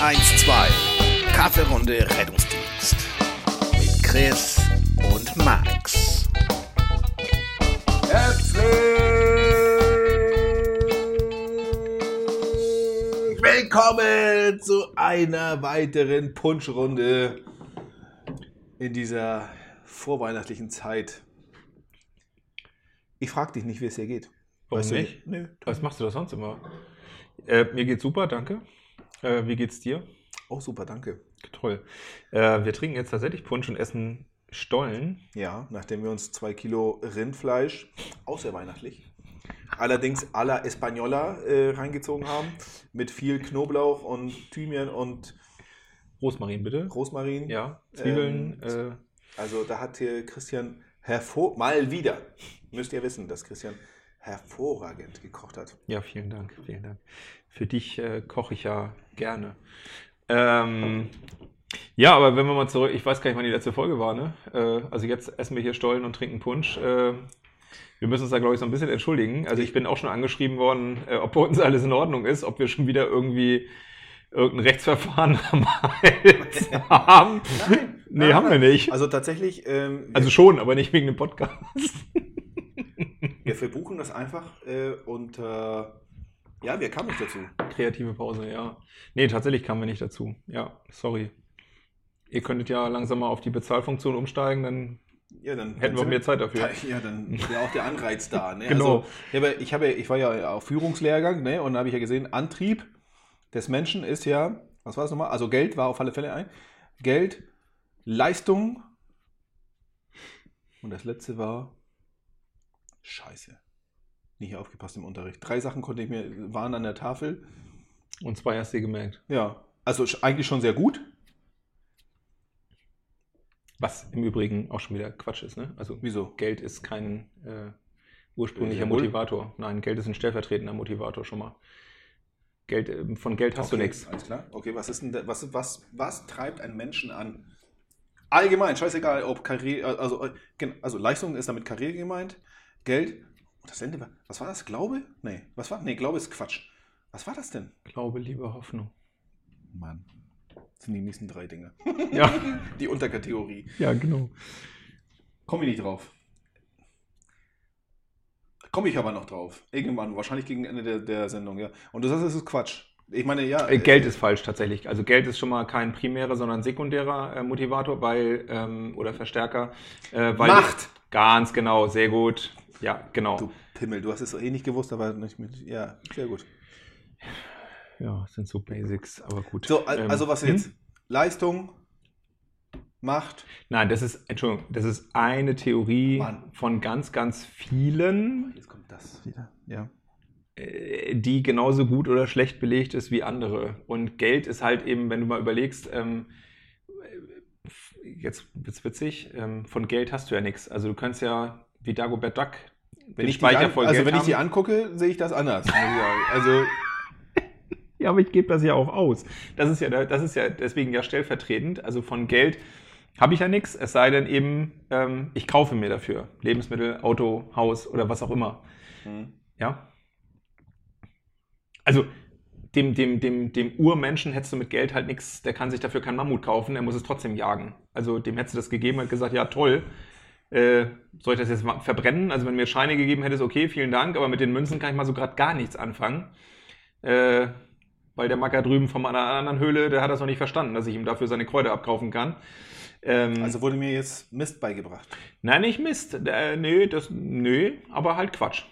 112. Kaffeerunde Rettungsdienst. Mit Chris und Max. Herzlich willkommen zu einer weiteren Punschrunde in dieser vorweihnachtlichen Zeit. Ich frage dich nicht, wie es dir geht. Warum Weißt du nicht? Nö. Was machst du das sonst immer? Äh, mir geht's super, danke. Äh, wie geht's dir? Oh, super, danke. Toll. Äh, wir trinken jetzt tatsächlich Punsch und essen Stollen. Ja, nachdem wir uns zwei Kilo Rindfleisch, außerweihnachtlich, allerdings à la Española äh, reingezogen haben, mit viel Knoblauch und Thymian und Rosmarin, bitte. Rosmarin. Ja, Zwiebeln. Ähm, äh, Also da hat hier Christian hervor mal wieder, müsst ihr wissen, dass Christian hervorragend gekocht hat. ja, vielen Dank, vielen Dank. Für dich äh, koche ich ja gerne. Ähm, ja, aber wenn wir mal zurück, ich weiß gar nicht, wann die letzte Folge war, ne? Äh, also jetzt essen wir hier Stollen und trinken Punsch. Äh, wir müssen uns da, glaube ich, so ein bisschen entschuldigen. Also ich bin auch schon angeschrieben worden, äh, ob bei uns alles in Ordnung ist, ob wir schon wieder irgendwie irgendein Rechtsverfahren am Hals haben. Nein, Nee, haben wir nicht. Also tatsächlich, ähm, Also schon, aber nicht wegen dem Podcast. wir verbuchen das einfach äh, und äh, ja, wir kamen nicht dazu. Kreative Pause, ja. Nee, tatsächlich kamen wir nicht dazu. Ja, sorry. Ihr könntet ja langsam mal auf die Bezahlfunktion umsteigen, dann Ja, dann hätten wir mehr Zeit dafür. Ja, dann wäre auch der Anreiz da. Ne? Genau. Also, ich, habe, ich, war ja auf Führungslehrgang ne? und da habe ich ja gesehen, Antrieb des Menschen ist ja, was war das nochmal? Also Geld war auf alle Fälle ein. Geld, Leistung und das letzte war Scheiße. Nicht aufgepasst im Unterricht. Drei Sachen konnte ich mir, waren an der Tafel. Und zwei hast du gemerkt. Ja, also eigentlich schon sehr gut. Was im Übrigen auch schon wieder Quatsch ist, ne? Also Wieso? Geld ist kein äh, ursprünglicher wohl. Motivator. Nein, Geld ist ein stellvertretender Motivator schon mal. Geld, äh, von Geld hast okay, du nichts. Alles klar. Okay, was ist denn da, was, was, was treibt einen Menschen an? Allgemein, scheißegal, ob Karriere, also, äh, also Leistung ist damit Karriere gemeint, Geld. Das Ende war, was war das? Glaube? Nee, was war? Nee, Glaube ist Quatsch. Was war das denn? Glaube, Liebe, Hoffnung. Mann. Das sind die nächsten drei Dinge. Ja, Die Unterkategorie. ja, genau. Komme ich nicht drauf. Komme ich aber noch drauf. Irgendwann, wahrscheinlich gegen Ende der, der Sendung, ja. Und du sagst, es ist Quatsch. Ich meine, ja. Äh, Geld ist falsch tatsächlich. Also Geld ist schon mal kein primärer, sondern sekundärer äh, Motivator, weil ähm, oder Verstärker. Äh, weil Macht! Ganz genau, sehr gut. Ja, genau. Du Pimmel, du hast es eh nicht gewusst, aber nicht mit. Ja, sehr gut. Ja, das sind so Basics, aber gut. So, Ähm, also was hm? jetzt? Leistung, Macht. Nein, das ist, Entschuldigung, das ist eine Theorie Mann. von ganz, ganz vielen, Jetzt kommt das wieder. Ja. äh, die genauso gut oder schlecht belegt ist wie andere. Und Geld ist halt eben, wenn du mal überlegst, ähm, äh, jetzt wird's witzig, ähm, von Geld hast du ja nichts. Also du kannst ja wie Dagobert Duck Wenn ich, die an, voll also wenn ich die angucke, sehe ich das anders. Also, Ja, aber ich gebe das ja auch aus. Das ist ja, das ist ja deswegen ja stellvertretend. Also von Geld habe ich ja nichts, es sei denn eben, ähm, ich kaufe mir dafür Lebensmittel, Auto, Haus oder was auch immer. hm. Ja. Also dem, dem, dem, dem Urmenschen hättest du mit Geld halt nichts, der kann sich dafür keinen Mammut kaufen, er muss es trotzdem jagen. Also dem hättest du das gegeben und gesagt, ja toll, äh, soll ich das jetzt mal verbrennen? Also wenn du mir Scheine gegeben hättest, okay, vielen Dank, aber mit den Münzen kann ich mal so gerade gar nichts anfangen. Äh, weil der Macker drüben von einer anderen Höhle, der hat das noch nicht verstanden, dass ich ihm dafür seine Kräuter abkaufen kann. Ähm, also wurde mir jetzt Mist beigebracht. Nein, nicht Mist. Äh, nö, das, nö, aber halt Quatsch.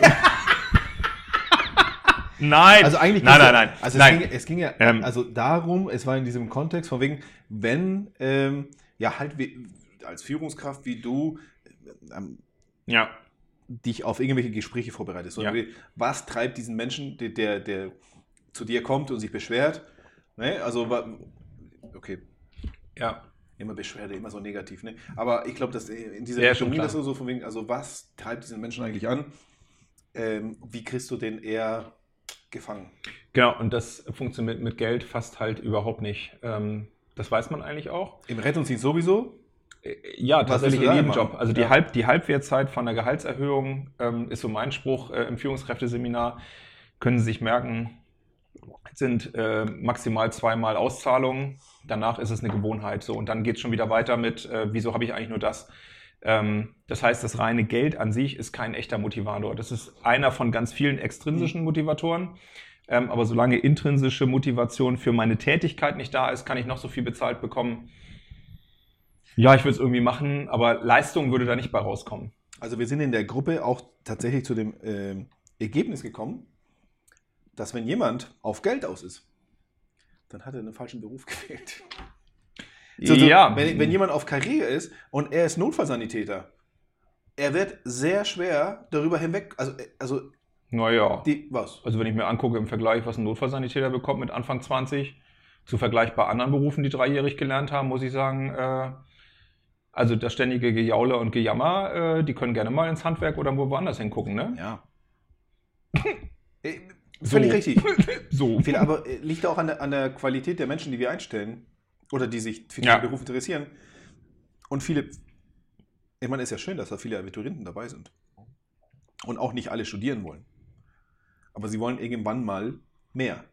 nein. Also eigentlich nein, nein, nein. Also nein. Es, ging, es ging ja Ähm. also darum, es war in diesem Kontext von wegen, wenn ähm, ja halt wie, als Führungskraft wie du ähm, ja, dich auf irgendwelche Gespräche vorbereitest. Ja. Was treibt diesen Menschen, der, der, der zu dir kommt und sich beschwert? Ne? Also, okay, ja. immer Beschwerde, immer so negativ. Ne? Aber ich glaube, dass in dieser Ja, Richtung das so, so von wegen, also was treibt diesen Menschen eigentlich an? Ähm, wie kriegst du den eher gefangen? Genau, und das funktioniert mit Geld fast halt überhaupt nicht. Ähm, das weiß man eigentlich auch. Im Rettungsdienst sowieso? Äh, Ja, tatsächlich in jedem? Job. Also die, Ja. Halb, die Halbwertzeit von der Gehaltserhöhung ähm, ist so mein Spruch äh, im Führungskräfteseminar. Können Sie sich merken, sind äh, maximal zweimal Auszahlungen. Danach ist es eine Gewohnheit. So, und dann geht es schon wieder weiter mit, äh, wieso habe ich eigentlich nur das? Ähm, das heißt, das reine Geld an sich ist kein echter Motivator. Das ist einer von ganz vielen extrinsischen Motivatoren. Ähm, aber solange intrinsische Motivation für meine Tätigkeit nicht da ist, kann ich noch so viel bezahlt bekommen. Ja, ich würde es irgendwie machen, aber Leistung würde da nicht bei rauskommen. Also wir sind in der Gruppe auch tatsächlich zu dem äh, Ergebnis gekommen, dass wenn jemand auf Geld aus ist, dann hat er einen falschen Beruf gewählt. So, so, ja, Wenn, wenn jemand auf Karriere ist und er ist Notfallsanitäter, er wird sehr schwer darüber hinweg, also, also naja. die, was? Also wenn ich mir angucke im Vergleich, was ein Notfallsanitäter bekommt mit Anfang 20, zu Vergleich bei anderen Berufen, die dreijährig gelernt haben, muss ich sagen, äh, also das ständige Gejaule und Gejammer, äh, die können gerne mal ins Handwerk oder wo woanders hingucken, ne? Ja. Äh, Völlig So. richtig. So. Viel, aber äh, liegt auch an der, an der Qualität der Menschen, die wir einstellen oder die sich für diesen Ja. Beruf interessieren. Und viele, ich meine, es ist ja schön, dass da viele Abiturienten dabei sind. Und auch nicht alle studieren wollen. Aber sie wollen irgendwann mal mehr.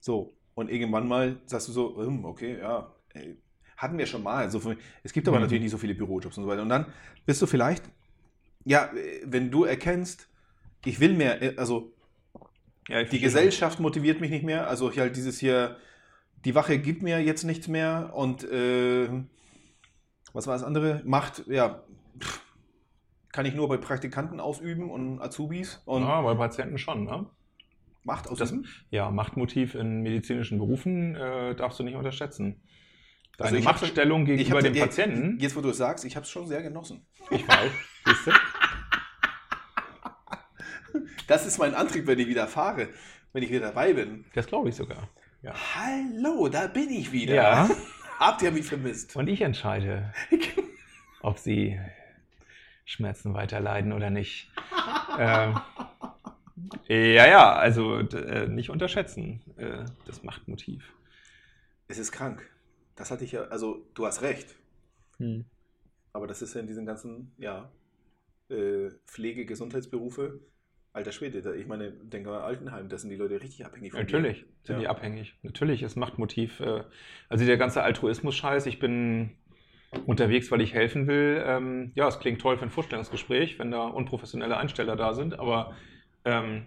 So, und irgendwann mal sagst du so, hm, okay, ja, ey, hatten wir schon mal. So, viel- es gibt aber Mhm. natürlich nicht so viele Bürojobs und so weiter. Und dann bist du vielleicht, ja, wenn du erkennst, ich will mehr, äh, also Ja, die Gesellschaft motiviert mich nicht mehr. Also ich halt dieses hier, die Wache gibt mir jetzt nichts mehr und äh, was war das andere? Macht, ja, pff, kann ich nur bei Praktikanten ausüben und Azubis und Ja, bei Patienten schon, ne? Macht Das, ausüben. ja, Machtmotiv in medizinischen Berufen äh, darfst du nicht unterschätzen. Deine Also Machtstellung gegenüber hab- dem je- Patienten. Jetzt, wo du es sagst, ich habe es schon sehr genossen. Ich weiß, siehst du? Das ist mein Antrieb, wenn ich wieder fahre, wenn ich wieder dabei bin. Das glaube ich sogar. Ja. Hallo, da bin ich wieder. ja. Habt ihr mich vermisst? Und ich entscheide, ob sie Schmerzen weiterleiden oder nicht. ähm, ja, ja, also äh, nicht unterschätzen, äh, das Machtmotiv. Es ist krank. Das hatte ich ja, also du hast recht. Hm. Aber das ist ja in diesen ganzen, ja, äh, Pflege, Gesundheitsberufe, alter Schwede. Da, ich meine, denke mal, Altenheim, da sind die Leute richtig abhängig von dir. Natürlich sind Ja. die abhängig. Natürlich ist Machtmotiv. Äh, also der ganze Altruismus-Scheiß, ich bin unterwegs, weil ich helfen will. Ähm, ja, es klingt toll für ein Vorstellungsgespräch, wenn da unprofessionelle Einsteller da sind, aber ähm,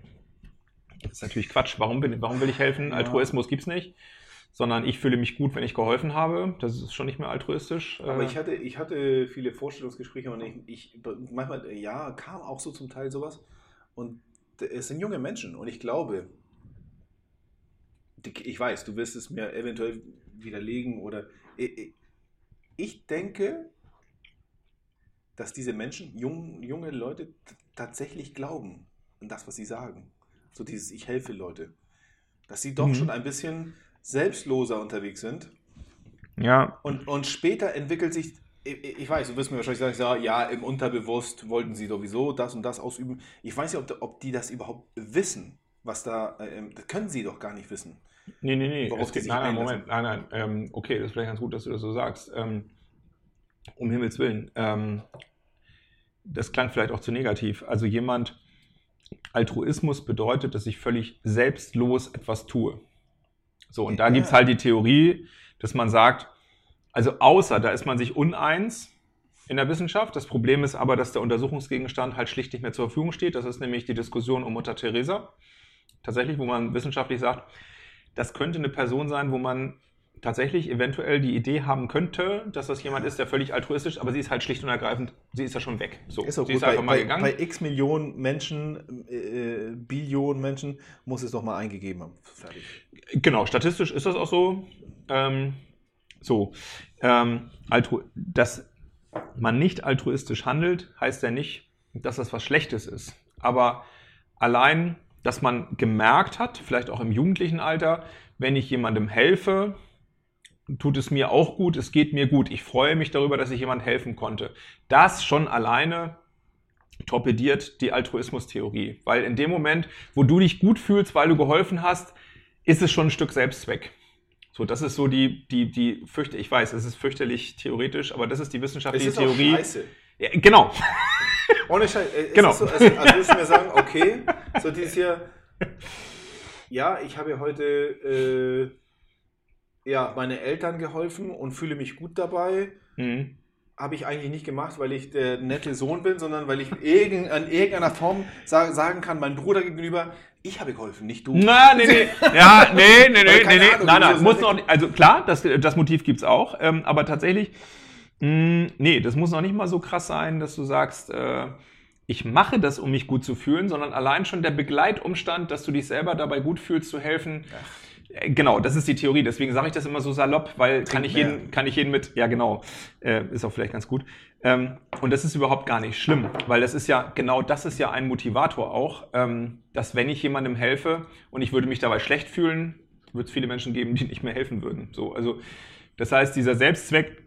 das ist natürlich Quatsch. Warum, bin, warum will ich helfen? Ja. Altruismus gibt es nicht. Sondern ich fühle mich gut, wenn ich geholfen habe. Das ist schon nicht mehr altruistisch. Aber Äh, ich hatte, ich hatte viele Vorstellungsgespräche und ich, ich manchmal, ja, kam auch so zum Teil sowas. Und es sind junge Menschen und ich glaube, ich weiß, du wirst es mir eventuell widerlegen oder ich, denke, dass diese Menschen, jung, junge Leute, tatsächlich glauben an das, was sie sagen. So dieses Ich helfe Leute. Dass sie doch Mhm. schon ein bisschen selbstloser unterwegs sind ja, und, und später entwickelt sich, ich, ich weiß, du wirst mir wahrscheinlich sagen, ja, ja, im Unterbewusst wollten sie sowieso das und das ausüben. Ich weiß nicht, ob, ob die das überhaupt wissen, was da, ähm, das können sie doch gar nicht wissen. Nee, nee, nee. Worauf Es geht, nein, nein. Moment. Nein, nein. Ähm, okay, das ist vielleicht ganz gut, dass du das so sagst. Ähm, um Himmels Willen. Ähm, das klang vielleicht auch zu negativ. Also jemand, Altruismus bedeutet, dass ich völlig selbstlos etwas tue. So, und da Ja. gibt es halt die Theorie, dass man sagt, also außer, da ist man sich uneins in der Wissenschaft. Das Problem ist aber, dass der Untersuchungsgegenstand halt schlicht nicht mehr zur Verfügung steht. Das ist nämlich die Diskussion um Mutter Teresa. Tatsächlich, wo man wissenschaftlich sagt, das könnte eine Person sein, wo man tatsächlich eventuell die Idee haben könnte, dass das jemand ist, der völlig altruistisch, aber sie ist halt schlicht und ergreifend, sie ist ja schon weg. So, Ist auch sie gut, ist einfach bei, mal gegangen. bei x Millionen Menschen, äh, äh, Billionen Menschen, muss es doch mal eingegeben haben. Fertig. Genau, statistisch ist das auch so. Ähm, so, ähm, altru dass man nicht altruistisch handelt, heißt ja nicht, dass das was Schlechtes ist. Aber allein, dass man gemerkt hat, vielleicht auch im jugendlichen Alter, wenn ich jemandem helfe, tut es mir auch gut, es geht mir gut. Ich freue mich darüber, dass ich jemand helfen konnte. Das schon alleine torpediert die Altruismus-Theorie. Weil in dem Moment, wo du dich gut fühlst, weil du geholfen hast, ist es schon ein Stück Selbstzweck. So, das ist so die, die, die fürchte, ich weiß, es ist fürchterlich theoretisch, aber das ist die Es wissenschaftliche ist auch Theorie. scheiße. Ja, genau. Ohne Scheiß. es Genau. Ist so, also, also du mir sagen, okay, so dieses hier, ja, ich habe heute äh, ja, meine Eltern geholfen und fühle mich gut dabei. Mhm. Habe ich eigentlich nicht gemacht, weil ich der nette Sohn bin, sondern weil ich irgend, an irgendeiner Form sa sagen kann, meinem Bruder gegenüber, ich habe geholfen, nicht du. Na, nee, nee. Ja, nee, nee, nee, nee, nee. Ahnung, Nein, nein, muss noch nicht, also klar, das, das Motiv gibt's auch, ähm, aber tatsächlich, mh, nee, das muss noch nicht mal so krass sein, dass du sagst, äh, ich mache das, um mich gut zu fühlen, sondern allein schon der Begleitumstand, dass du dich selber dabei gut fühlst, zu helfen. Äh, Genau, das ist die Theorie. Deswegen sage ich das immer so salopp, weil kann ich, mehr. jeden, kann ich jeden mit, ja genau, äh, ist auch vielleicht ganz gut. Ähm, und das ist überhaupt gar nicht schlimm, weil das ist ja, genau das ist ja ein Motivator auch, ähm, dass wenn ich jemandem helfe und ich würde mich dabei schlecht fühlen, wird es viele Menschen geben, die nicht mehr helfen würden. So, also das heißt, dieser Selbstzweck,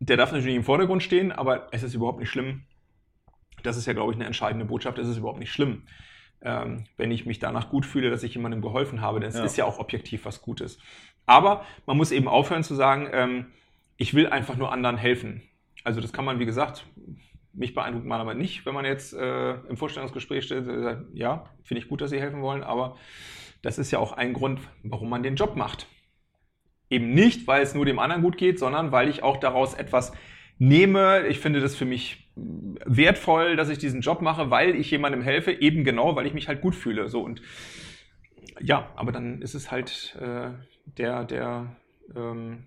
der darf natürlich im Vordergrund stehen, aber es ist überhaupt nicht schlimm. Das ist ja, glaube ich, eine entscheidende Botschaft. Es ist überhaupt nicht schlimm, ähm, wenn ich mich danach gut fühle, dass ich jemandem geholfen habe. Denn es Ja. ist ja auch objektiv was Gutes. Aber man muss eben aufhören zu sagen, ähm, ich will einfach nur anderen helfen. Also das kann man, wie gesagt, mich beeindruckt man aber nicht, wenn man jetzt äh, im Vorstellungsgespräch steht, und sagt, ja, finde ich gut, dass Sie helfen wollen, aber das ist ja auch ein Grund, warum man den Job macht. Eben nicht, weil es nur dem anderen gut geht, sondern weil ich auch daraus etwas nehme. Ich finde das für mich wertvoll, dass ich diesen Job mache, weil ich jemandem helfe, eben genau, weil ich mich halt gut fühle. So und ja, aber dann ist es halt äh, der, der ähm,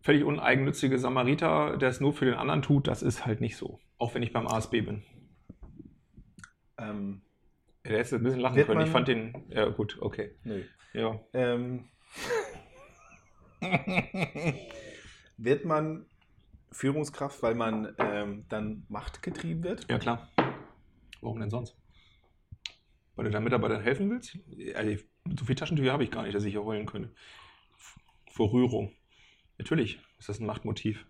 völlig uneigennützige Samariter, der es nur für den anderen tut, das ist halt nicht so. Auch wenn ich beim ASB bin. Ähm, Der hätte ein bisschen lachen können. Ich fand den, ja gut, okay. nö. Ja. Ähm, wird man Führungskraft, weil man ähm, dann machtgetrieben wird? Ja, klar. Warum denn sonst? Weil du deinen Mitarbeitern helfen willst? Also, so viel Taschentücher habe ich gar nicht, dass ich hier heulen könnte. Vor Rührung. Natürlich ist das ein Machtmotiv.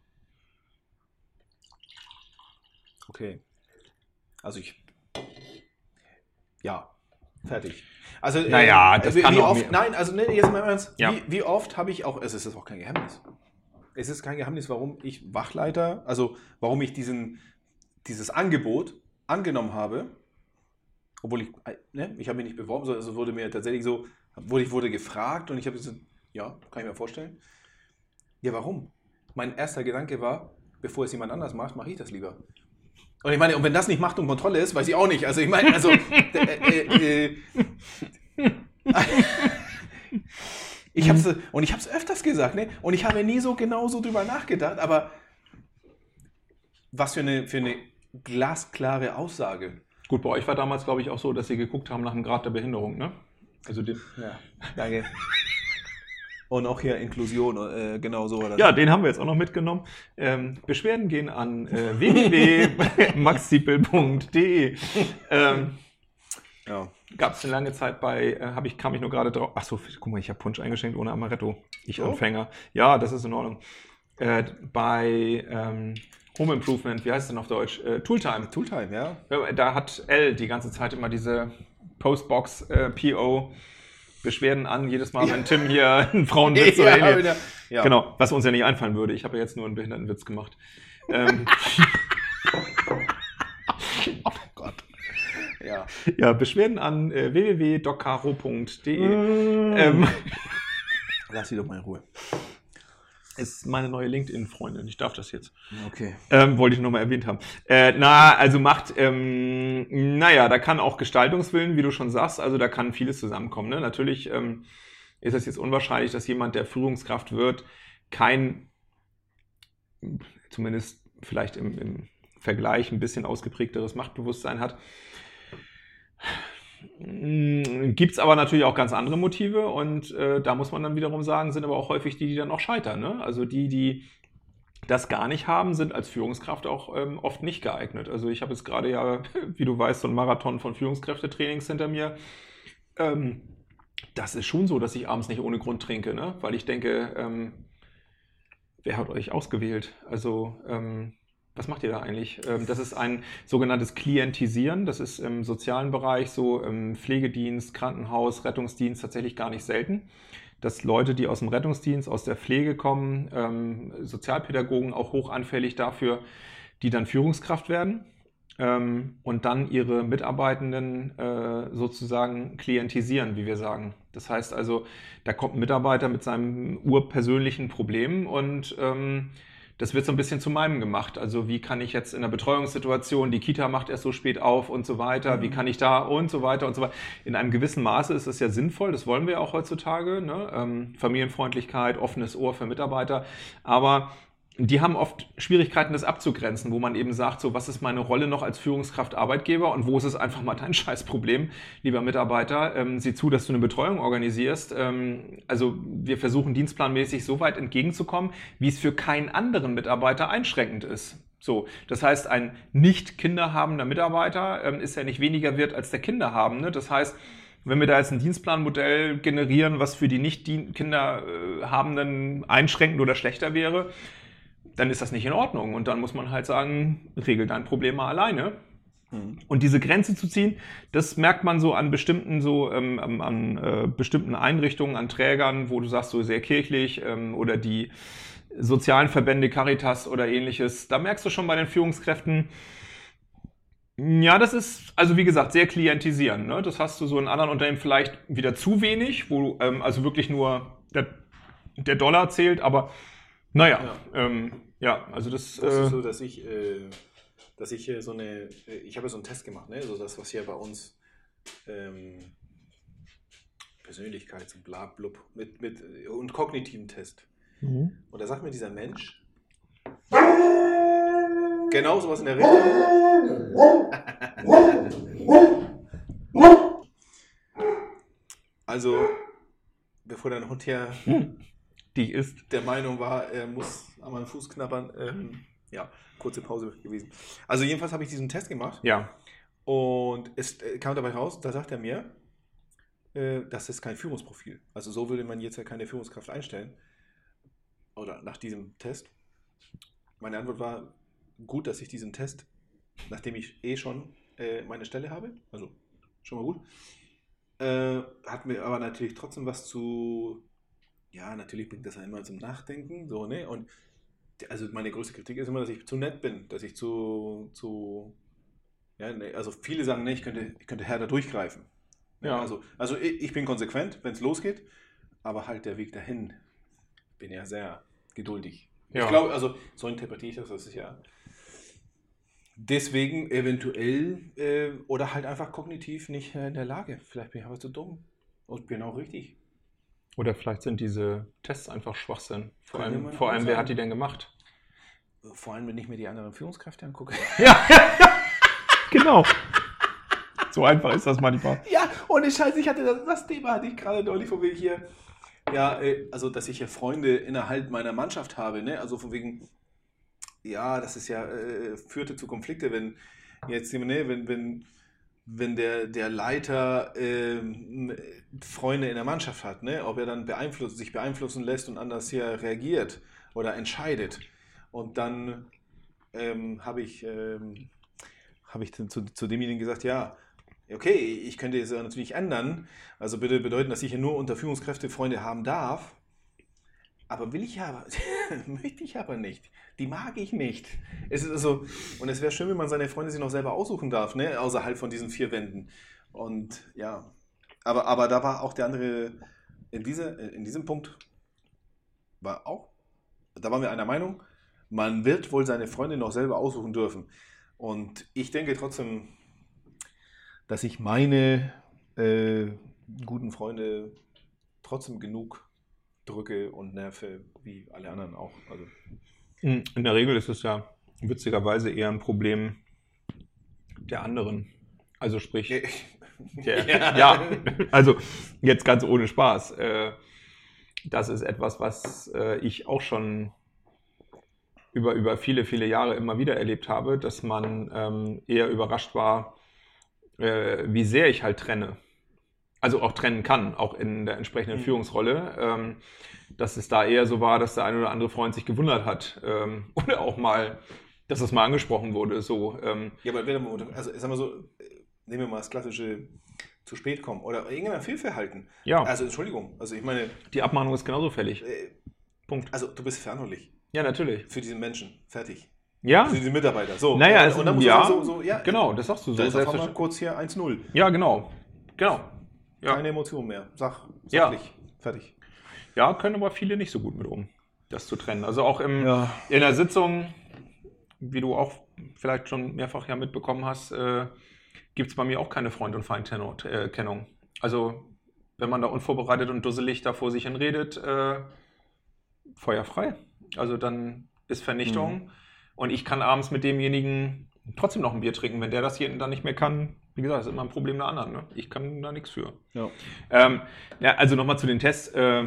Okay. Also ich. Ja, fertig. Also, äh, Naja, das wie, kann wie oft, mehr- Nein, also ne, jetzt mal ernst. Ja. Wie, wie oft habe ich auch, es ist auch kein Geheimnis. Es ist kein Geheimnis, warum ich Wachleiter, also warum ich diesen, dieses Angebot angenommen habe, obwohl ich, äh, ne, ich habe mich nicht beworben, sondern es wurde mir tatsächlich so, wurde, ich wurde gefragt und ich habe gesagt, ja, kann ich mir vorstellen. Ja, warum? Mein erster Gedanke war, bevor es jemand anders macht, mache ich das lieber. Und ich meine, und wenn das nicht Macht und Kontrolle ist, weiß ich auch nicht. Also ich meine, also äh, äh, äh, ich hab's, und ich habe es öfters gesagt, ne? Und ich habe nie so genau so drüber nachgedacht, aber was für eine, für eine glasklare Aussage. Gut, bei euch war damals, glaube ich, auch so, dass sie geguckt haben nach dem Grad der Behinderung, ne? Also den, Ja, danke. Und auch hier Inklusion, äh, genau so das. ja, den haben wir jetzt auch noch mitgenommen. Ähm, Beschwerden gehen an äh, www.maxziepel.de. ähm, ja. Gab es eine lange Zeit bei, äh, hab ich, kam ich nur gerade drauf. Ach so, guck mal, ich habe Punsch eingeschenkt ohne Amaretto. Ich Oh. Anfänger. Ja, das ist in Ordnung. Äh, bei ähm, Home Improvement, wie heißt es denn auf Deutsch? Äh, Tooltime. Tooltime, ja. Ja, Da hat L die ganze Zeit immer diese Postbox äh, PO Beschwerden an, jedes Mal, wenn Tim hier einen Frauenwitz oder wieder. ja. Genau, was uns ja nicht einfallen würde. Ich habe ja jetzt nur einen Behindertenwitz gemacht. Ähm, Oh Gott. Ja. Beschwerden an äh, www.docaro.de Mm. ähm, Lass sie doch mal in Ruhe. ist meine neue LinkedIn-Freundin. Ich darf das jetzt. Okay. Ähm, wollte ich nochmal erwähnt haben. Äh, na, also macht, ähm, naja, da kann auch Gestaltungswillen, wie du schon sagst, also da kann vieles zusammenkommen. Ne? Natürlich ähm, ist es jetzt unwahrscheinlich, dass jemand, der Führungskraft wird, kein, zumindest vielleicht im, im Vergleich ein bisschen ausgeprägteres Machtbewusstsein hat. Gibt es aber natürlich auch ganz andere Motive und äh, da muss man dann wiederum sagen, sind aber auch häufig die, die dann auch scheitern. Ne? Also die, die das gar nicht haben, sind als Führungskraft auch ähm, oft nicht geeignet. Also ich habe jetzt gerade ja, wie du weißt, so einen Marathon von Führungskräftetrainings hinter mir. Ähm, das ist schon so, dass ich abends nicht ohne Grund trinke, ne? weil ich denke, ähm, wer hat euch ausgewählt? Also ähm, was macht ihr da eigentlich? Ähm, das ist ein sogenanntes Klientisieren. Das ist im sozialen Bereich so im Pflegedienst, Krankenhaus, Rettungsdienst tatsächlich gar nicht selten dass Leute, die aus dem Rettungsdienst, aus der Pflege kommen, ähm, Sozialpädagogen auch hoch anfällig dafür, die dann Führungskraft werden. ähm, und dann ihre Mitarbeitenden äh, sozusagen klientisieren, wie wir sagen. Das heißt also, da kommt ein Mitarbeiter mit seinem urpersönlichen Problem und ähm, das wird so ein bisschen zu meinem gemacht. Also wie kann ich jetzt in der Betreuungssituation, die Kita macht erst so spät auf und so weiter, wie kann ich da und so weiter und so weiter. In einem gewissen Maße ist es ja sinnvoll, das wollen wir ja auch heutzutage, ne? ähm, Familienfreundlichkeit, offenes Ohr für Mitarbeiter, aber die haben oft Schwierigkeiten, das abzugrenzen, wo man eben sagt, so, was ist meine Rolle noch als Führungskraft Arbeitgeber und wo ist es einfach mal dein Scheißproblem, lieber Mitarbeiter, ähm, sieh zu, dass du eine Betreuung organisierst. Ähm, also wir versuchen dienstplanmäßig so weit entgegenzukommen, wie es für keinen anderen Mitarbeiter einschränkend ist. So, das heißt, ein nicht kinderhabender Mitarbeiter ähm, ist ja nicht weniger wert als der Kinderhabende. Das heißt, wenn wir da jetzt ein Dienstplanmodell generieren, was für die nicht Kinderhabenden einschränkend oder schlechter wäre, dann ist das nicht in Ordnung. Und dann muss man halt sagen, regel dein Problem mal alleine. Mhm. Und diese Grenze zu ziehen, das merkt man so an bestimmten so ähm, an, an äh, bestimmten Einrichtungen, an Trägern, wo du sagst so sehr kirchlich ähm, oder die sozialen Verbände Caritas oder ähnliches. Da merkst du schon bei den Führungskräften, ja, das ist also wie gesagt sehr klientisierend. Ne? Das hast du so in anderen Unternehmen vielleicht wieder zu wenig, wo ähm, also wirklich nur der, der Dollar zählt, aber naja, ja. Ähm, ja, also das. Das ist äh, so, dass ich, äh, dass ich so eine, äh, ich habe so einen Test gemacht, ne? So das, was hier bei uns ähm, Persönlichkeits- und bla blub mit, mit und kognitiven Test. Mhm. Und da sagt mir dieser Mensch, genau sowas in der Richtung. also, bevor dein Hund hier hm die ist. Der Meinung war, er muss an meinem Fuß knabbern. Ähm, ja, kurze Pause gewesen. Also jedenfalls habe ich diesen Test gemacht. Ja. Und es äh, kam dabei raus, da sagt er mir, äh, das ist kein Führungsprofil. Also so würde man jetzt ja keine Führungskraft einstellen. Oder nach diesem Test. Meine Antwort war, gut, dass ich diesen Test, nachdem ich eh schon äh, meine Stelle habe, also schon mal gut, äh, hat mir aber natürlich trotzdem was zu ja, natürlich bringt das einmal zum Nachdenken, so, ne? Und also meine größte Kritik ist immer, dass ich zu nett bin, dass ich zu, zu ja, ne, also viele sagen, ne, ich könnte, ich könnte härter durchgreifen. Ja. Also, also ich, ich bin konsequent, wenn es losgeht, aber halt der Weg dahin, bin ja sehr geduldig. Ja. Ich glaube, also so interpretiere ich das, das ist ja deswegen eventuell äh, oder halt einfach kognitiv nicht in der Lage. Vielleicht bin ich aber zu dumm und bin auch richtig. Oder vielleicht sind diese Tests einfach Schwachsinn. Vor allem, vor allem wer hat die denn gemacht? Vor allem, wenn ich mir die anderen Führungskräfte angucke. Ja, genau. So einfach ist das manchmal. Ja, und ich scheiße, ich hatte das, das Thema hatte ich gerade neulich, von wegen hier, ja, äh, also dass ich hier Freunde innerhalb meiner Mannschaft habe, ne? Also von wegen, ja, das ist ja, äh, führte zu Konflikte, wenn jetzt, ne, wenn, wenn wenn der, der Leiter ähm, Freunde in der Mannschaft hat, ne? ob er dann beeinflusst, sich beeinflussen lässt und anders hier reagiert oder entscheidet. Und dann ähm, habe ich, ähm, hab ich zu, zu demjenigen gesagt, ja, okay, ich könnte es natürlich ändern. Also bitte bedeuten, dass ich hier nur unter Führungskräfte Freunde haben darf. Aber will ich aber, möchte ich aber nicht. Die mag ich nicht. Es ist also, und es wäre schön, wenn man seine Freunde sich noch selber aussuchen darf, ne? außerhalb von diesen vier Wänden. Und ja, aber, aber da war auch der andere, in, diese, in diesem Punkt war auch, da waren wir einer Meinung, man wird wohl seine Freunde noch selber aussuchen dürfen. Und ich denke trotzdem, dass ich meine äh, guten Freunde trotzdem genug drücke und nerve, wie alle anderen auch. Also. Hm, in der Regel ist es ja witzigerweise eher ein Problem der anderen. Also sprich, der, ja. ja. also jetzt ganz ohne Spaß. Äh, das ist etwas, was äh, ich auch schon über, über viele, viele Jahre immer wieder erlebt habe, dass man ähm, eher überrascht war, äh, wie sehr ich halt trenne also auch trennen kann, auch in der entsprechenden mhm. Führungsrolle, ähm, dass es da eher so war, dass der eine oder andere Freund sich gewundert hat ähm, oder auch mal, dass das mal angesprochen wurde. So, ähm, ja, aber wenn man, also sagen wir so, nehmen wir mal das klassische zu spät kommen oder irgendein Fehlverhalten. Ja. Also Entschuldigung, also ich meine. Die Abmahnung ist genauso fällig. Äh, Punkt. Also du bist verantwortlich. Ja, natürlich. Für diesen Menschen. Fertig. Ja, Also diese Mitarbeiter. So. Naja, und, es- und dann muss ja, so, so, ja, genau, das sagst du so. Da ist kurz hier 1-0. Ja, genau. Genau. Ja. Keine Emotion mehr. Ja. sachlich. Fertig. Ja, können aber viele nicht so gut mit um, das zu trennen. Also auch im, Ja. in der Sitzung, wie du auch vielleicht schon mehrfach ja mitbekommen hast, äh, gibt es bei mir auch keine Freund- und Feindkennung. Also wenn man da unvorbereitet und dusselig da vor sich hin redet, äh, feuerfrei. Also dann ist Vernichtung. Mhm. Und ich kann abends mit demjenigen trotzdem noch ein Bier trinken. Wenn der das hier dann nicht mehr kann, wie gesagt, das ist immer ein Problem der anderen. Ne? Ich kann da nichts für. Ja. Ähm, ja, also nochmal zu den Tests. Äh,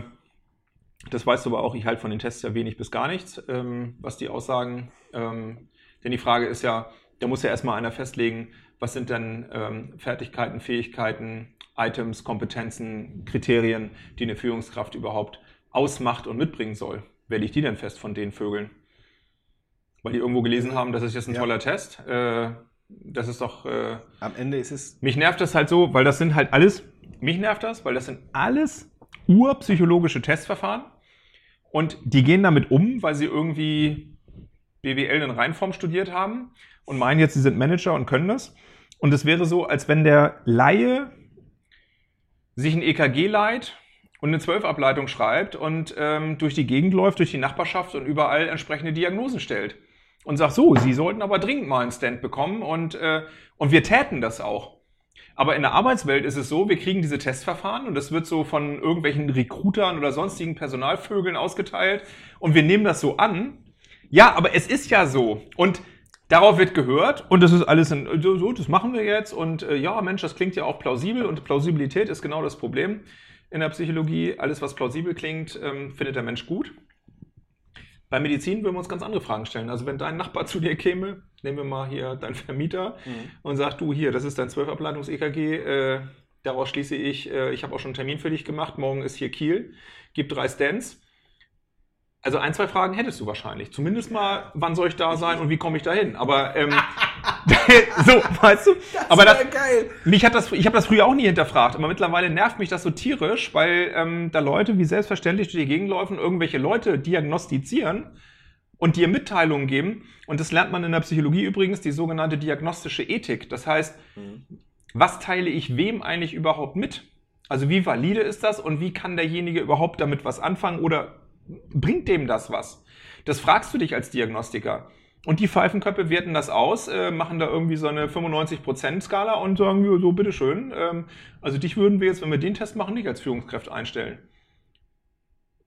das weißt du aber auch, ich halte von den Tests ja wenig bis gar nichts, ähm, was die aussagen. Ähm, denn die Frage ist ja, da muss ja erstmal einer festlegen, was sind denn ähm, Fertigkeiten, Fähigkeiten, Items, Kompetenzen, Kriterien, die eine Führungskraft überhaupt ausmacht und mitbringen soll. Wer liegt die denn fest von den Vögeln? Weil die irgendwo gelesen haben, das ist jetzt ein Ja. toller Test. Äh, das ist doch äh, Am Ende ist es. mich nervt das halt so, weil das sind halt alles, mich nervt das, weil das sind alles urpsychologische Testverfahren und die gehen damit um, weil sie irgendwie BWL in Reinform studiert haben und meinen jetzt, sie sind Manager und können das. Und es wäre so, als wenn der Laie sich ein EKG leiht und eine Zwölfableitung schreibt und ähm, durch die Gegend läuft, durch die Nachbarschaft und überall entsprechende Diagnosen stellt. Und sagt so, Sie sollten aber dringend mal einen Stand bekommen und, äh, und wir täten das auch. Aber in der Arbeitswelt ist es so, wir kriegen diese Testverfahren und das wird so von irgendwelchen Recruitern oder sonstigen Personalvögeln ausgeteilt und wir nehmen das so an. Ja, aber es ist ja so und darauf wird gehört und das ist alles in, so, so, das machen wir jetzt und äh, ja, Mensch, das klingt ja auch plausibel und Plausibilität ist genau das Problem in der Psychologie. Alles, was plausibel klingt, ähm, findet der Mensch gut. Bei Medizin würden wir uns ganz andere Fragen stellen. Also wenn dein Nachbar zu dir käme, nehmen wir mal hier deinen Vermieter und sagt, du hier, das ist dein 12-Ableitungs-EKG, äh, daraus schließe ich, äh, ich habe auch schon einen Termin für dich gemacht, morgen ist hier Kiel, gib drei Stents. Also ein, zwei Fragen hättest du wahrscheinlich. Zumindest mal, wann soll ich da sein und wie komme ich da hin? Aber ähm, so, weißt du? aber das, geil. mich hat das, ich habe das früher auch nie hinterfragt, aber mittlerweile nervt mich das so tierisch, weil ähm, da Leute wie selbstverständlich durch die Gegend laufen, irgendwelche Leute diagnostizieren und dir Mitteilungen geben. Und das lernt man in der Psychologie übrigens, die sogenannte diagnostische Ethik. Das heißt, was teile ich wem eigentlich überhaupt mit? Also wie valide ist das und wie kann derjenige überhaupt damit was anfangen oder bringt dem das was? Das fragst du dich als Diagnostiker. Und die Pfeifenköpfe werten das aus, äh, machen da irgendwie so eine 95%-Skala und sagen, ja, so, bitteschön. Ähm, also dich würden wir jetzt, wenn wir den Test machen, nicht als Führungskraft einstellen.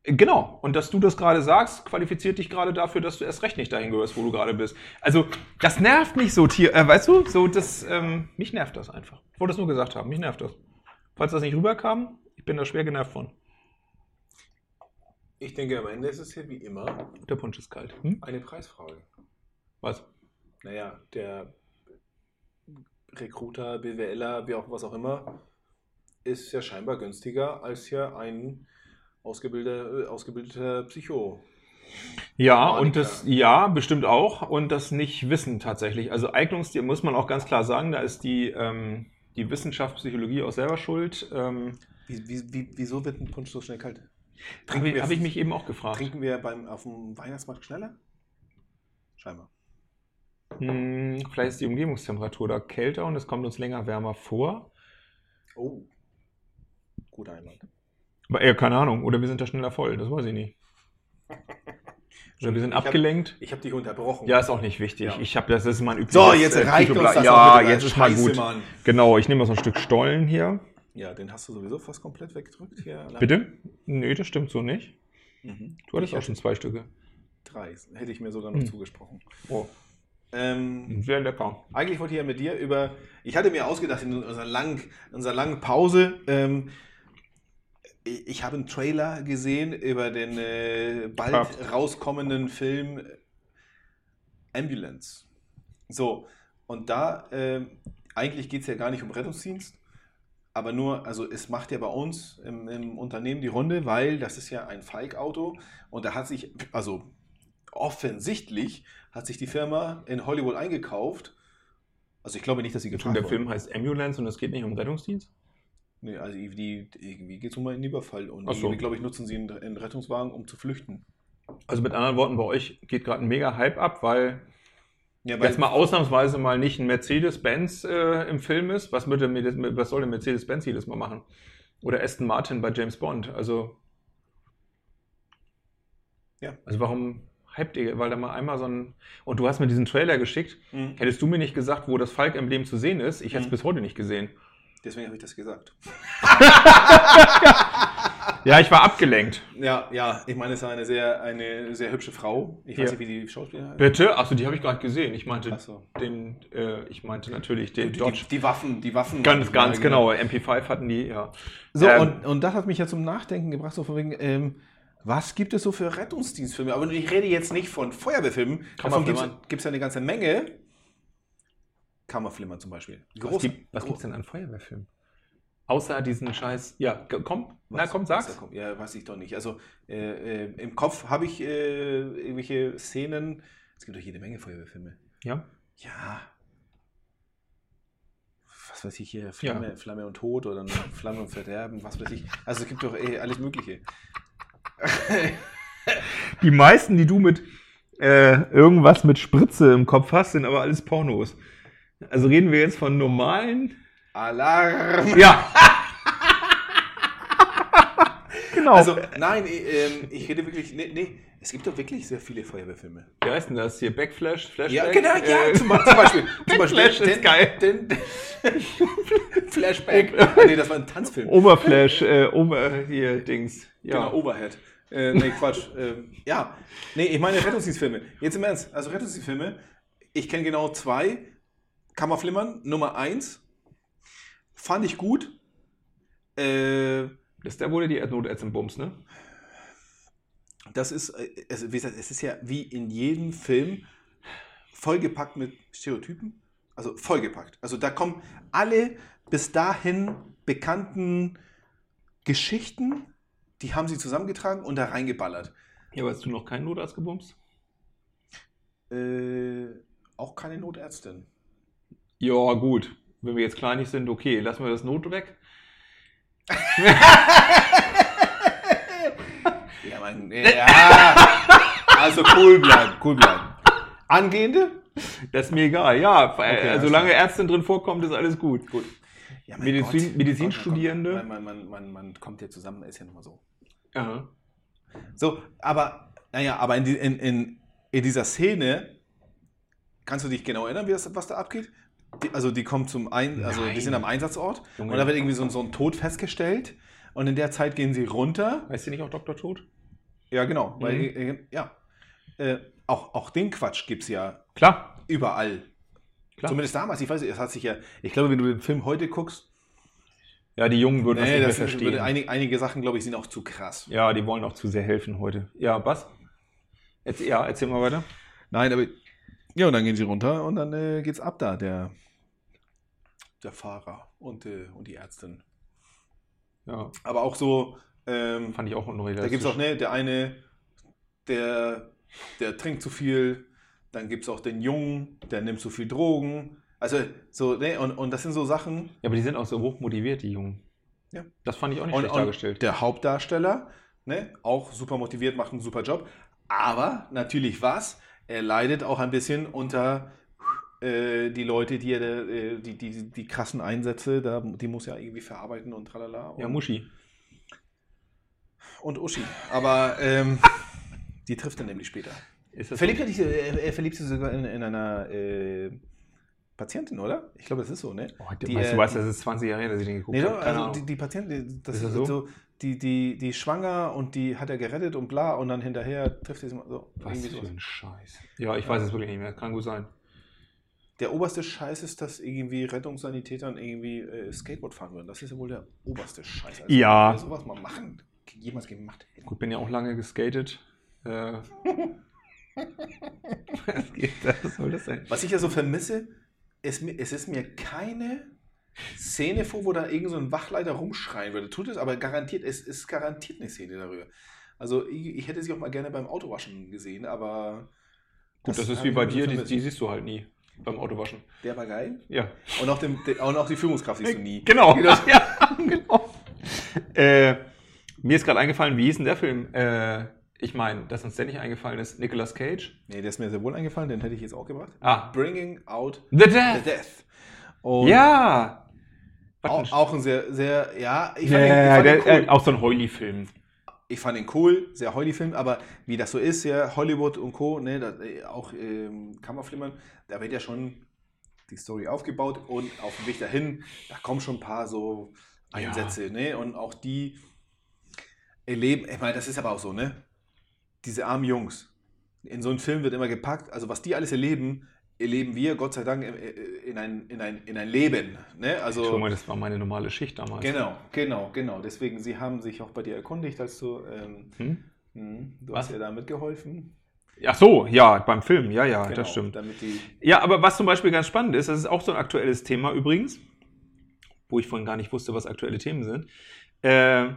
Genau. Und dass du das gerade sagst, qualifiziert dich gerade dafür, dass du erst recht nicht dahin gehörst, wo du gerade bist. Also, das nervt mich so, Tier, äh, weißt du? So, das, ähm, mich nervt das einfach. Ich wollte es nur gesagt haben, mich nervt das. Falls das nicht rüberkam, ich bin da schwer genervt von. Ich denke, am Ende ist es hier wie immer Der Punsch ist kalt. Hm? eine Preisfrage. Was? Naja, der Recruiter, BWLer, wie auch was auch immer, ist ja scheinbar günstiger als hier ein ausgebildeter, ausgebildeter Psycho. Ja, und das, ja, bestimmt auch. Und das nicht wissen tatsächlich. Also Eignungsstil muss man auch ganz klar sagen, da ist die, ähm, die Wissenschaft Psychologie auch selber schuld. Ähm, Wie, wie, wie, wieso wird ein Punsch so schnell kalt? Habe ich, hab ich mich eben auch gefragt. Trinken wir beim, auf dem Weihnachtsmarkt schneller? Scheinbar. Hm, vielleicht ist die Umgebungstemperatur da kälter und es kommt uns länger wärmer vor. Oh. Guter Einwand. Aber ja, keine Ahnung. Oder wir sind da schneller voll, das weiß ich nicht. Oder wir sind Ich hab- abgelenkt. Ich habe dich unterbrochen. Ja, ist auch nicht wichtig. Ja. Ich habe das, das ist mein übliches. So, jetzt äh, reicht uns Psychobla- das Ja, jetzt ist mal gut. Mann. Genau, ich nehme mal so ein Stück Stollen hier. Ja, den hast du sowieso fast komplett weggedrückt hier. Bitte? Nee, das stimmt so nicht. Mhm. Du hattest Ich auch schon zwei Stücke. Drei. Hätte ich mir sogar noch Hm. zugesprochen. Oh, Ähm, sehr lecker. eigentlich wollte ich ja mit dir über. Ich hatte mir ausgedacht in unserer langen, unserer langen Pause. Ähm, ich habe einen Trailer gesehen über den äh, bald Ja. rauskommenden Film Ambulance. So, und da, ähm, eigentlich geht es ja gar nicht um Rettungsdienst, aber nur, also es macht ja bei uns im, im Unternehmen die Runde, weil das ist ja ein Falk-Auto und da hat sich, also offensichtlich hat sich die Firma in Hollywood eingekauft. Also ich glaube nicht, dass sie getragen der Film heißt Ambulance und es geht nicht um Rettungsdienst? Nee, also die, irgendwie geht es um einen Überfall und so. glaube ich, nutzen sie einen, einen Rettungswagen, um zu flüchten. Also mit anderen Worten, bei euch geht gerade ein mega Hype ab, weil Ja, weil- jetzt mal ausnahmsweise mal nicht ein Mercedes-Benz äh, im Film ist, was, würde, was soll der Mercedes-Benz jedes Mal machen? Oder Aston Martin bei James Bond. Also, Ja. also warum hypt ihr? Weil da mal einmal so ein. Und du hast mir diesen Trailer geschickt. Mhm. Hättest du mir nicht gesagt, wo das Falk-Emblem zu sehen ist, ich hätte es Mhm. bis heute nicht gesehen. Deswegen habe ich das gesagt. Ja, ich war abgelenkt. Ja, ja, ich meine, es ist eine sehr, eine sehr hübsche Frau. Ich weiß Ja. nicht, wie die Schauspielerin heißt. Bitte? Achso, die habe ich nicht gesehen. Ich meinte so. den, äh, ich meinte natürlich den Die, Dodge. die, die Waffen, die Waffen. Ganz, ganz Ja, genau. MP5 hatten die, ja. So, Ähm, und, und das hat mich ja zum Nachdenken gebracht, so von wegen, ähm, was gibt es so für Rettungsdienstfilme? Aber ich rede jetzt nicht von Feuerwehrfilmen. Davon gibt es ja eine ganze Menge. Kammerflimmer zum Beispiel. Was, Groß- gibt, was gro- gibt's denn an Feuerwehrfilmen? Außer diesen Scheiß. Ja, komm, na Was- komm, was sag's. kommt? Ja, weiß ich doch nicht. Also äh, äh, im Kopf habe ich äh, irgendwelche Szenen. Es gibt doch jede Menge Feuerwehrfilme. Ja. Ja. Was weiß ich hier, Flamme, Flamme und Tod oder Flamme und Verderben, was weiß ich. Also es gibt doch eh alles Mögliche. Die meisten, die du mit äh, irgendwas mit Spritze im Kopf hast, sind aber alles Pornos. Also reden wir jetzt von normalen. Alarm! Ja. genau. Also, nein, ich, ähm, ich rede wirklich, nee, nee, es gibt doch wirklich sehr viele Feuerwehrfilme. Wie heißt denn das hier? Backflash? Flashback? Ja, genau, ja, Äh, zum, zum Beispiel. Zum Beispiel Flash ist geil. Den, Flashback. Ah, nee, das war ein Tanzfilm. Oberflash, äh, Ober, hier, Dings. Ja. Genau, Overhead. Äh, nee, Quatsch. ähm, ja, nee, ich meine Rettungsdienstfilme. Jetzt im Ernst, also Rettungsdienstfilme, ich kenne genau zwei. Kammerflimmern, Nummer eins. Fand ich gut. Äh, Das ist der, der die Notärztin bums, ne? das ist, äh, es, wie gesagt, es ist ja wie in jedem Film vollgepackt mit Stereotypen. Also vollgepackt. Also da kommen alle bis dahin bekannten Geschichten, die haben sie zusammengetragen und da reingeballert. Ja, aber hast du noch keinen Notarzt gebumst? Äh, auch keine Notärztin. Ja, gut. Wenn wir jetzt kleinig sind, okay, lassen wir das Not weg. Ja, mein, ja. Also cool bleiben, cool bleiben. Angehende? Das ist mir egal, ja. Okay, äh, alles solange Ärztin drin vorkommt, ist alles gut. Gut. Ja, Medizin- Gott. Medizinstudierende? Man, man, man, man, man kommt ja zusammen, ist ja nun mal so. Ja. So, aber, naja, aber in, in, in, in dieser Szene, kannst du dich genau erinnern, wie das, was da abgeht? Die, also die kommen zum Ein, also die Nein. sind am Einsatzort Junge. und da wird irgendwie so, ein- so ein Tod festgestellt und in der Zeit gehen sie runter. Heißt die nicht auch Dr. Tod? Ja, genau. Weil, Mhm. äh, ja. Äh, auch, auch den Quatsch gibt es ja Klar. überall. Klar. Zumindest damals, ich weiß nicht, es hat sich ja, ich glaube, wenn du den Film heute guckst, Ja, die Jungen würden das nee, nicht mehr das verstehen. würde einige, einige Sachen, glaube ich, sind auch zu krass. ja, die wollen auch zu sehr helfen heute. Ja, was? Jetzt, ja, erzähl mal weiter. Nein, aber ja, und dann gehen sie runter und dann äh, geht's ab da, der, der Fahrer und, äh, und die Ärztin. Ja, Aber auch so, ähm, fand ich auch unrealistisch. da gibt es auch, ne, der eine, der, der trinkt zu viel, dann gibt es auch den Jungen, der nimmt zu viel Drogen. Also, so, ne, und, und das sind so Sachen, Ja, aber die sind auch so hoch motiviert, die Jungen. Ja. Das fand ich auch nicht Und, schlecht und dargestellt. der Hauptdarsteller, ne, auch super motiviert, macht einen super Job. Aber natürlich was? Er leidet auch ein bisschen unter äh, die Leute, die, er, äh, die, die, die krassen Einsätze, da, die muss er irgendwie verarbeiten und tralala. ja, und, Muschi. und Uschi. Aber ähm, die trifft er nämlich später. Verliebt er, dich, er, er verliebt sich sogar in, in einer äh, Patientin, oder? Ich glaube, das ist so, ne? Oh, Die, weißt äh, du was, das ist 20 Jahre her, dass ich den geguckt Nee, habe. also die, die Patientin, das Ist ist das so, so? Die, die, die schwanger und die hat er gerettet und bla und dann hinterher trifft sie so. so was für ein Scheiß. Ja, ich weiß es wirklich nicht mehr. Kann gut sein. Der oberste Scheiß ist, dass irgendwie Rettungssanitätern irgendwie äh, Skateboard fahren würden. Das ist ja wohl der oberste Scheiß. Also, Ja. Sowas mal machen, jemals gemacht hätte. Gut, bin ja auch lange geskatet. Äh, was, geht, was soll das sein? Was ich ja so vermisse, mir- es ist mir keine Szene vor, wo da irgend so ein Wachleiter rumschreien würde. Tut es, aber garantiert, es ist garantiert eine Szene darüber. Also ich, ich hätte sie auch mal gerne beim Autowaschen gesehen, aber Gut, das, ist hab wie bei dir, die, die siehst du halt nie beim Autowaschen. Der war geil. Ja. Und auch, den, den, und auch die Führungskraft siehst du nie. Genau. Genau. Ja, genau. Äh, mir ist gerade eingefallen, wie hieß denn der Film? Äh, ich meine, dass uns der nicht eingefallen ist, Nicolas Cage. Nee, der ist mir sehr wohl eingefallen, den hätte ich jetzt auch gebracht. Ah. Bringing Out The the Death. Death. Und Ja. Auch, auch ein sehr, sehr, ja, ich Ja, fand, ihn, ich ja, fand der, cool. auch so ein Heuli-Film. Ich fand ihn cool, sehr Holly-Film, aber wie das so ist, ja, Hollywood und Co., ne, da, äh, auch ähm, Kammerflimmern, da wird ja schon die Story aufgebaut und auf dem Weg dahin, da kommen schon ein paar so Ja. Einsätze, ne, und auch die erleben, ich meine, das ist aber auch so, ne, diese armen Jungs, in so einem Film wird immer gepackt, also was die alles erleben, erleben wir, Gott sei Dank, äh, äh, in ein, in ein, in ein Leben, ne, also... Guck mal, das war meine normale Schicht damals. Genau, genau, genau. Deswegen, sie haben sich auch bei dir erkundigt, als du, ähm, Hm? hm, du Was? hast ja da mitgeholfen. Ach so, ja, beim Film, ja, ja, Genau, das stimmt. Ja, aber was zum Beispiel ganz spannend ist, das ist auch so ein aktuelles Thema übrigens, wo ich vorhin gar nicht wusste, was aktuelle Themen sind. Äh,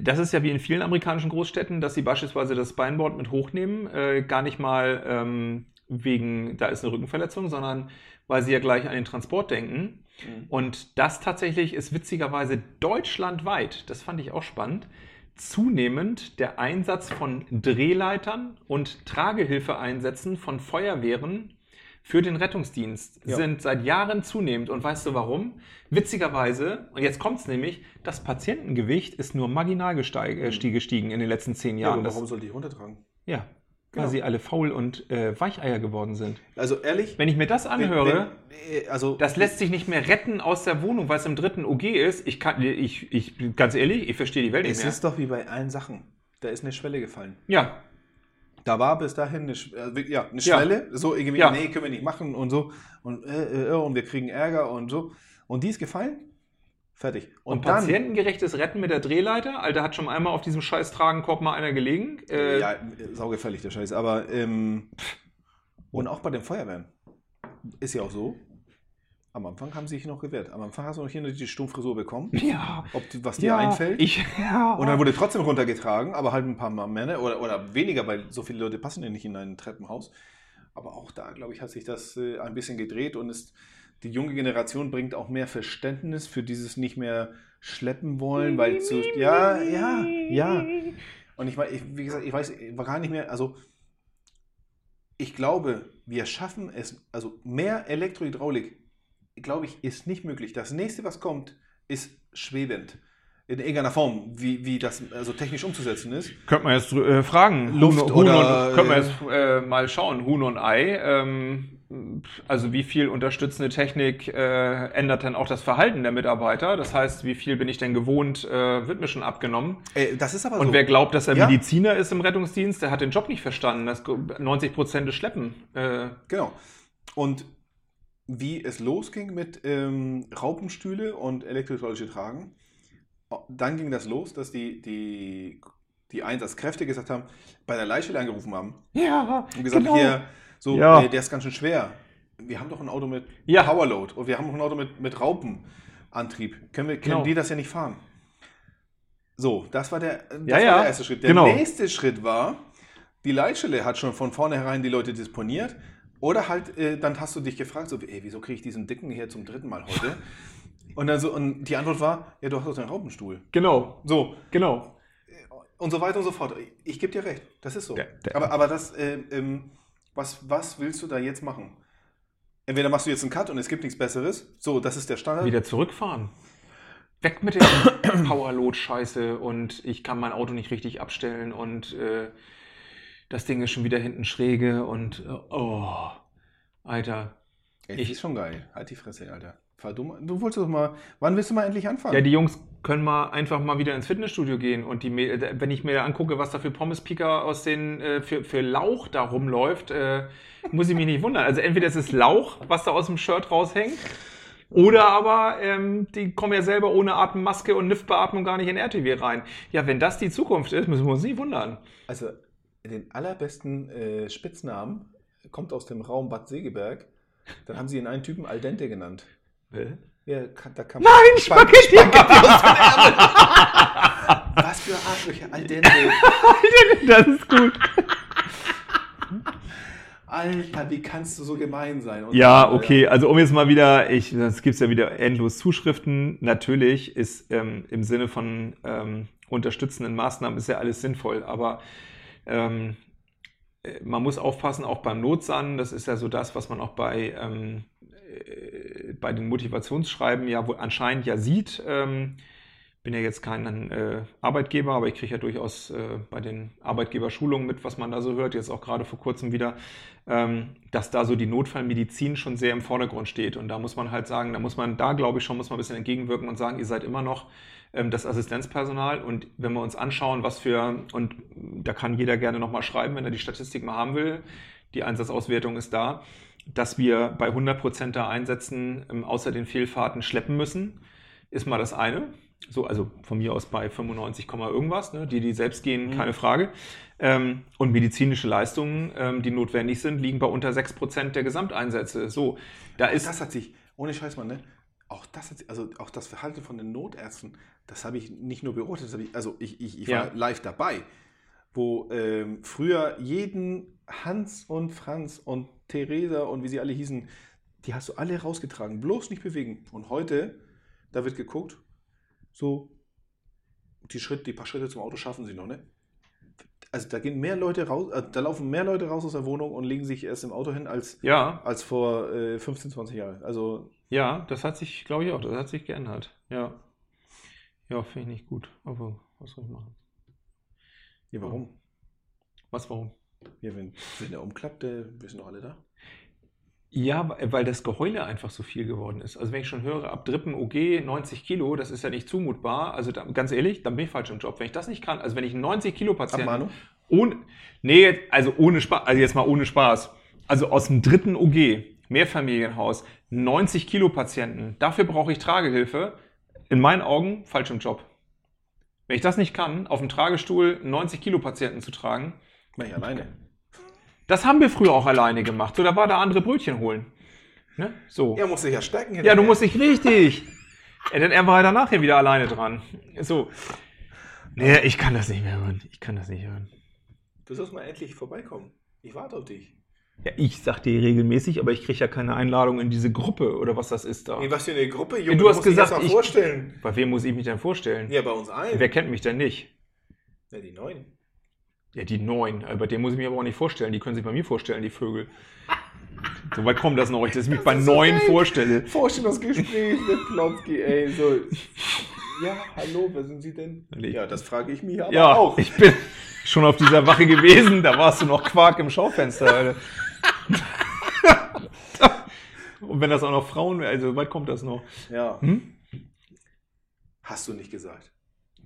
das ist ja wie in vielen amerikanischen Großstädten, dass sie beispielsweise das Beinboard mit hochnehmen, äh, gar nicht mal ähm, wegen, da ist eine Rückenverletzung, sondern weil sie ja gleich an den Transport denken. Mhm. Und das tatsächlich ist witzigerweise deutschlandweit, das fand ich auch spannend, zunehmend der Einsatz von Drehleitern und Tragehilfeeinsätzen von Feuerwehren für den Rettungsdienst Ja. sind seit Jahren zunehmend. Und weißt du warum? Witzigerweise, und jetzt kommt es nämlich, das Patientengewicht ist nur marginal äh, stie- gestiegen in den letzten zehn ja, Jahren. Das, warum sollte ich runtertragen? ja, Genau. weil sie alle faul und äh, Weicheier geworden sind. Also ehrlich, Wenn ich mir das wenn- anhöre, wenn, äh, also das lässt sich nicht mehr retten aus der Wohnung, weil es im dritten OG ist. Ich kann, ich, ich, ganz ehrlich, ich verstehe die Welt nicht es mehr. ist doch wie bei allen Sachen. Da ist eine Schwelle gefallen. ja, Da war bis dahin eine, äh, ja, eine Ja. Schwelle, so irgendwie, Ja. nee, können wir nicht machen und so. Und, äh, äh, und wir kriegen Ärger und so. Und die ist gefallen, fertig. Und, Und, dann, patientengerechtes Retten mit der Drehleiter. Alter, hat schon einmal auf diesem scheiß Tragenkorb mal einer gelegen. Äh, ja, saugefällig der Scheiß. Aber, ähm, und auch bei den Feuerwehren ist ja auch so, am Anfang haben sie sich noch gewehrt. Am Anfang hast du noch hier die Stummfrisur bekommen, ja, ob was dir ja, einfällt. Ich, ja. und dann wurde trotzdem runtergetragen, aber halt ein paar Mal ne? oder, oder weniger, weil so viele Leute passen ja nicht in ein Treppenhaus. Aber auch da, glaube ich, hat sich das äh, ein bisschen gedreht und ist, die junge Generation bringt auch mehr Verständnis für dieses nicht mehr schleppen wollen, weil zu, ja, ja, ja. Und ich, ich, wie gesagt, ich weiß war gar nicht mehr, also ich glaube, wir schaffen es, also mehr Elektrohydraulik, glaube ich, ist nicht möglich. Das nächste, was kommt, ist schwebend. In irgendeiner Form, wie, wie das also technisch umzusetzen ist. Könnte man jetzt äh, fragen. Luft Huhn, Huhn oder, und, könnte man äh, jetzt äh, mal schauen, Huhn und Ei. Ähm, also wie viel unterstützende Technik äh, ändert denn auch das Verhalten der Mitarbeiter? Das heißt, wie viel bin ich denn gewohnt, äh, wird mir schon abgenommen. Äh, das ist aber Und so. wer glaubt, dass er Ja. Mediziner ist im Rettungsdienst, der hat den Job nicht verstanden. Das 90 Prozent des Schleppen. Äh, Genau. Und wie es losging mit ähm, Raupenstühle und elektrohydraulische Tragen, dann ging das los, dass die, die, die Einsatzkräfte gesagt haben, bei der Leitstelle angerufen haben ja, und gesagt, genau. hier, so, Ja. äh, der ist ganz schön schwer. Wir haben doch ein Auto mit Ja. Powerload und wir haben auch ein Auto mit, mit Raupenantrieb. Können, wir, können Genau. die das ja nicht fahren? So, das war der, das Ja, war der erste Schritt. Der Genau. nächste Schritt war, die Leitstelle hat schon von vornherein die Leute disponiert. Oder halt, äh, dann hast du dich gefragt, so, ey, wieso kriege ich diesen Dicken hier zum dritten Mal heute? Und, dann so, und die Antwort war, ja, du hast doch den Raupenstuhl. Genau, So, genau. und so weiter und so fort. Ich gebe dir recht, das ist so. Der- der- aber, aber das, äh, ähm, was, was willst du da jetzt machen? Entweder machst du jetzt einen Cut und es gibt nichts Besseres. So, das ist der Standard. Wieder zurückfahren. Weg mit der Powerload-Scheiße und ich kann mein Auto nicht richtig abstellen und äh, das Ding ist schon wieder hinten schräge und äh, oh, Alter. Ey, ich- das ist schon geil. Halt die Fresse, Alter. Fahr du, wolltest doch mal. Wann willst du mal endlich anfangen? Ja, die Jungs können mal einfach mal wieder ins Fitnessstudio gehen und die, äh, wenn ich mir angucke, was da für Pommespicker aus den äh, für, für Lauch da rumläuft, äh, muss ich mich nicht wundern. Also entweder es ist Lauch, was da aus dem Shirt raushängt, oder aber ähm, die kommen ja selber ohne Atemmaske und NIF-Beatmung gar nicht in RTW rein. Ja, wenn das die Zukunft ist, müssen wir uns nicht wundern. Also, den allerbesten äh, Spitznamen kommt aus dem Raum Bad Segeberg. Dann haben sie ihn einen Typen Al dente genannt. Ja, da kann Nein, Spaghetti! Was für Arschlöcher, Al dente. das ist gut. Alter, wie kannst du so gemein sein? Und Ja, okay. Also um jetzt mal wieder, ich, es gibt ja wieder endlos Zuschriften. Natürlich ist ähm, im Sinne von ähm, unterstützenden Maßnahmen ist ja alles sinnvoll, aber ähm, äh, man muss aufpassen, auch beim Notsan, das ist ja so das, was man auch bei, ähm, äh, bei den Motivationsschreiben ja wo anscheinend ja sieht. Ähm, bin ja jetzt kein äh, Arbeitgeber, aber ich kriege ja durchaus äh, bei den Arbeitgeberschulungen mit, was man da so hört, jetzt auch gerade vor kurzem wieder, ähm, dass da so die Notfallmedizin schon sehr im Vordergrund steht. Und da muss man halt sagen, da muss man, da glaube ich schon, muss man ein bisschen entgegenwirken und sagen, ihr seid immer noch ähm, das Assistenzpersonal. Und wenn wir uns anschauen, was für, und da kann jeder gerne nochmal schreiben, wenn er die Statistik mal haben will, die Einsatzauswertung ist da, dass wir bei 100 Prozent der Einsätzen ähm, außer den Fehlfahrten schleppen müssen, ist mal das eine. So, also von mir aus bei 95, irgendwas, ne? die, die selbst gehen, mhm. keine Frage. Ähm, und medizinische Leistungen, ähm, die notwendig sind, liegen bei unter 6% der Gesamteinsätze. So, da ist. Das hat sich, ohne Scheiß mal, ne? Auch das, hat, also auch das Verhalten von den Notärzten, das habe ich nicht nur beobachtet, ich, also ich, ich, ich war ja. live dabei, wo ähm, früher jeden Hans und Franz und Theresa und wie sie alle hießen, die hast du alle rausgetragen, bloß nicht bewegen. Und heute, da wird geguckt, so, die, Schritt, die paar Schritte zum Auto schaffen sie noch, ne? Also da gehen mehr Leute raus, äh, da laufen mehr Leute raus aus der Wohnung und legen sich erst im Auto hin als, ja. als vor äh, 15, 20 Jahren. Also ja, das hat sich, glaube ich auch, das hat sich geändert. Ja. Ja, finde ich nicht gut. Aber was soll ich machen? Ja, warum? Was, warum? Ja, wenn, wenn der umklappt, äh, wir sind doch alle da. Ja, weil das Geheule einfach so viel geworden ist. Also wenn ich schon höre, ab dritten OG 90 Kilo, das ist ja nicht zumutbar. Also da, ganz ehrlich, dann bin ich falsch im Job. Wenn ich das nicht kann, also wenn ich 90 Kilo Patienten... Ohne, nee, also ohne Spaß, also jetzt mal ohne Spaß. Also aus dem dritten OG, Mehrfamilienhaus, 90 Kilo Patienten, dafür brauche ich Tragehilfe. In meinen Augen falsch im Job. Wenn ich das nicht kann, auf dem Tragestuhl 90 Kilo Patienten zu tragen... Mach ich alleine. Das haben wir früher auch alleine gemacht. So, da war da andere Brötchen holen. Ne? So. Er muss sich ja stecken. Ja, du musst dich richtig. ja, denn er war ja danach ja wieder alleine dran. So. Nee, ich kann das nicht mehr hören. Ich kann das nicht hören. Du sollst mal endlich vorbeikommen. Ich warte auf dich. Ja, ich sag dir regelmäßig, aber ich kriege ja keine Einladung in diese Gruppe oder was das ist da. Nee, was für eine Gruppe, Junge? Ja, du hast gesagt, mal vorstellen. bei wem muss ich mich denn vorstellen? Ja, bei uns allen. Wer kennt mich denn nicht? Ja, die Neuen. Ja, die neun. Bei dem muss ich mich aber auch nicht vorstellen. Die können sich bei mir vorstellen, die Vögel. So weit kommt das noch, dass ich mich das bei neun so vorstelle. Vorstellungsgespräch mit Plomsky, ey. So. Ja, hallo, wer sind Sie denn? Ja, das frage ich mich aber ja, auch. Ich bin schon auf dieser Wache gewesen, da warst du noch Quark im Schaufenster, Alter. Und wenn das auch noch Frauen wären, also weit kommt das noch. Ja. Hm? Hast du nicht gesagt.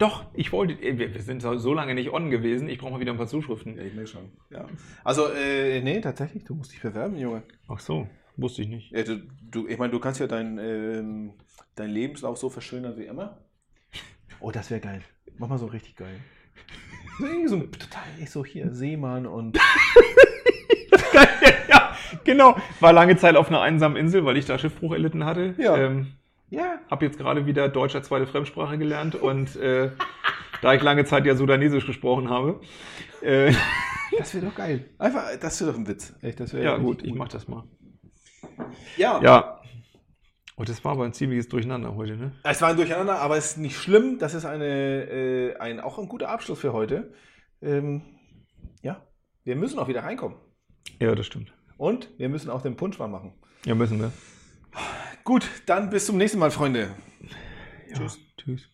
Doch, ich wollte, wir sind so lange nicht on gewesen, ich brauche mal wieder ein paar Zuschriften. Ja, ich merke schon. Ja. Also, äh, nee, tatsächlich, du musst dich bewerben, Junge. Ach so, wusste ich nicht. Ja, du, du, ich meine, du kannst ja deinen ähm, dein Lebenslauf so verschönern wie immer. Oh, das wäre geil. Mach mal so richtig geil. So, so total, ich so hier, Seemann und. ja, genau. War lange Zeit auf einer einsamen Insel, weil ich da Schiffbruch erlitten hatte. Ja. Ähm, ja, habe jetzt gerade wieder deutscher zweite Fremdsprache gelernt und äh, da ich lange Zeit ja Sudanesisch gesprochen habe. Äh, das wäre doch geil. Einfach, das wäre doch ein Witz. Echt, das ja, gut, gut, ich mach das mal. Ja. Ja. Und das war aber ein ziemliches Durcheinander heute, ne? Es war ein Durcheinander, aber es ist nicht schlimm. Das ist eine, äh, ein, auch ein guter Abschluss für heute. Ähm, ja, wir müssen auch wieder reinkommen. Ja, das stimmt. Und wir müssen auch den Punsch mal machen. Ja, müssen wir. Gut, dann bis zum nächsten Mal, Freunde. Ja, tschüss. Tschüss.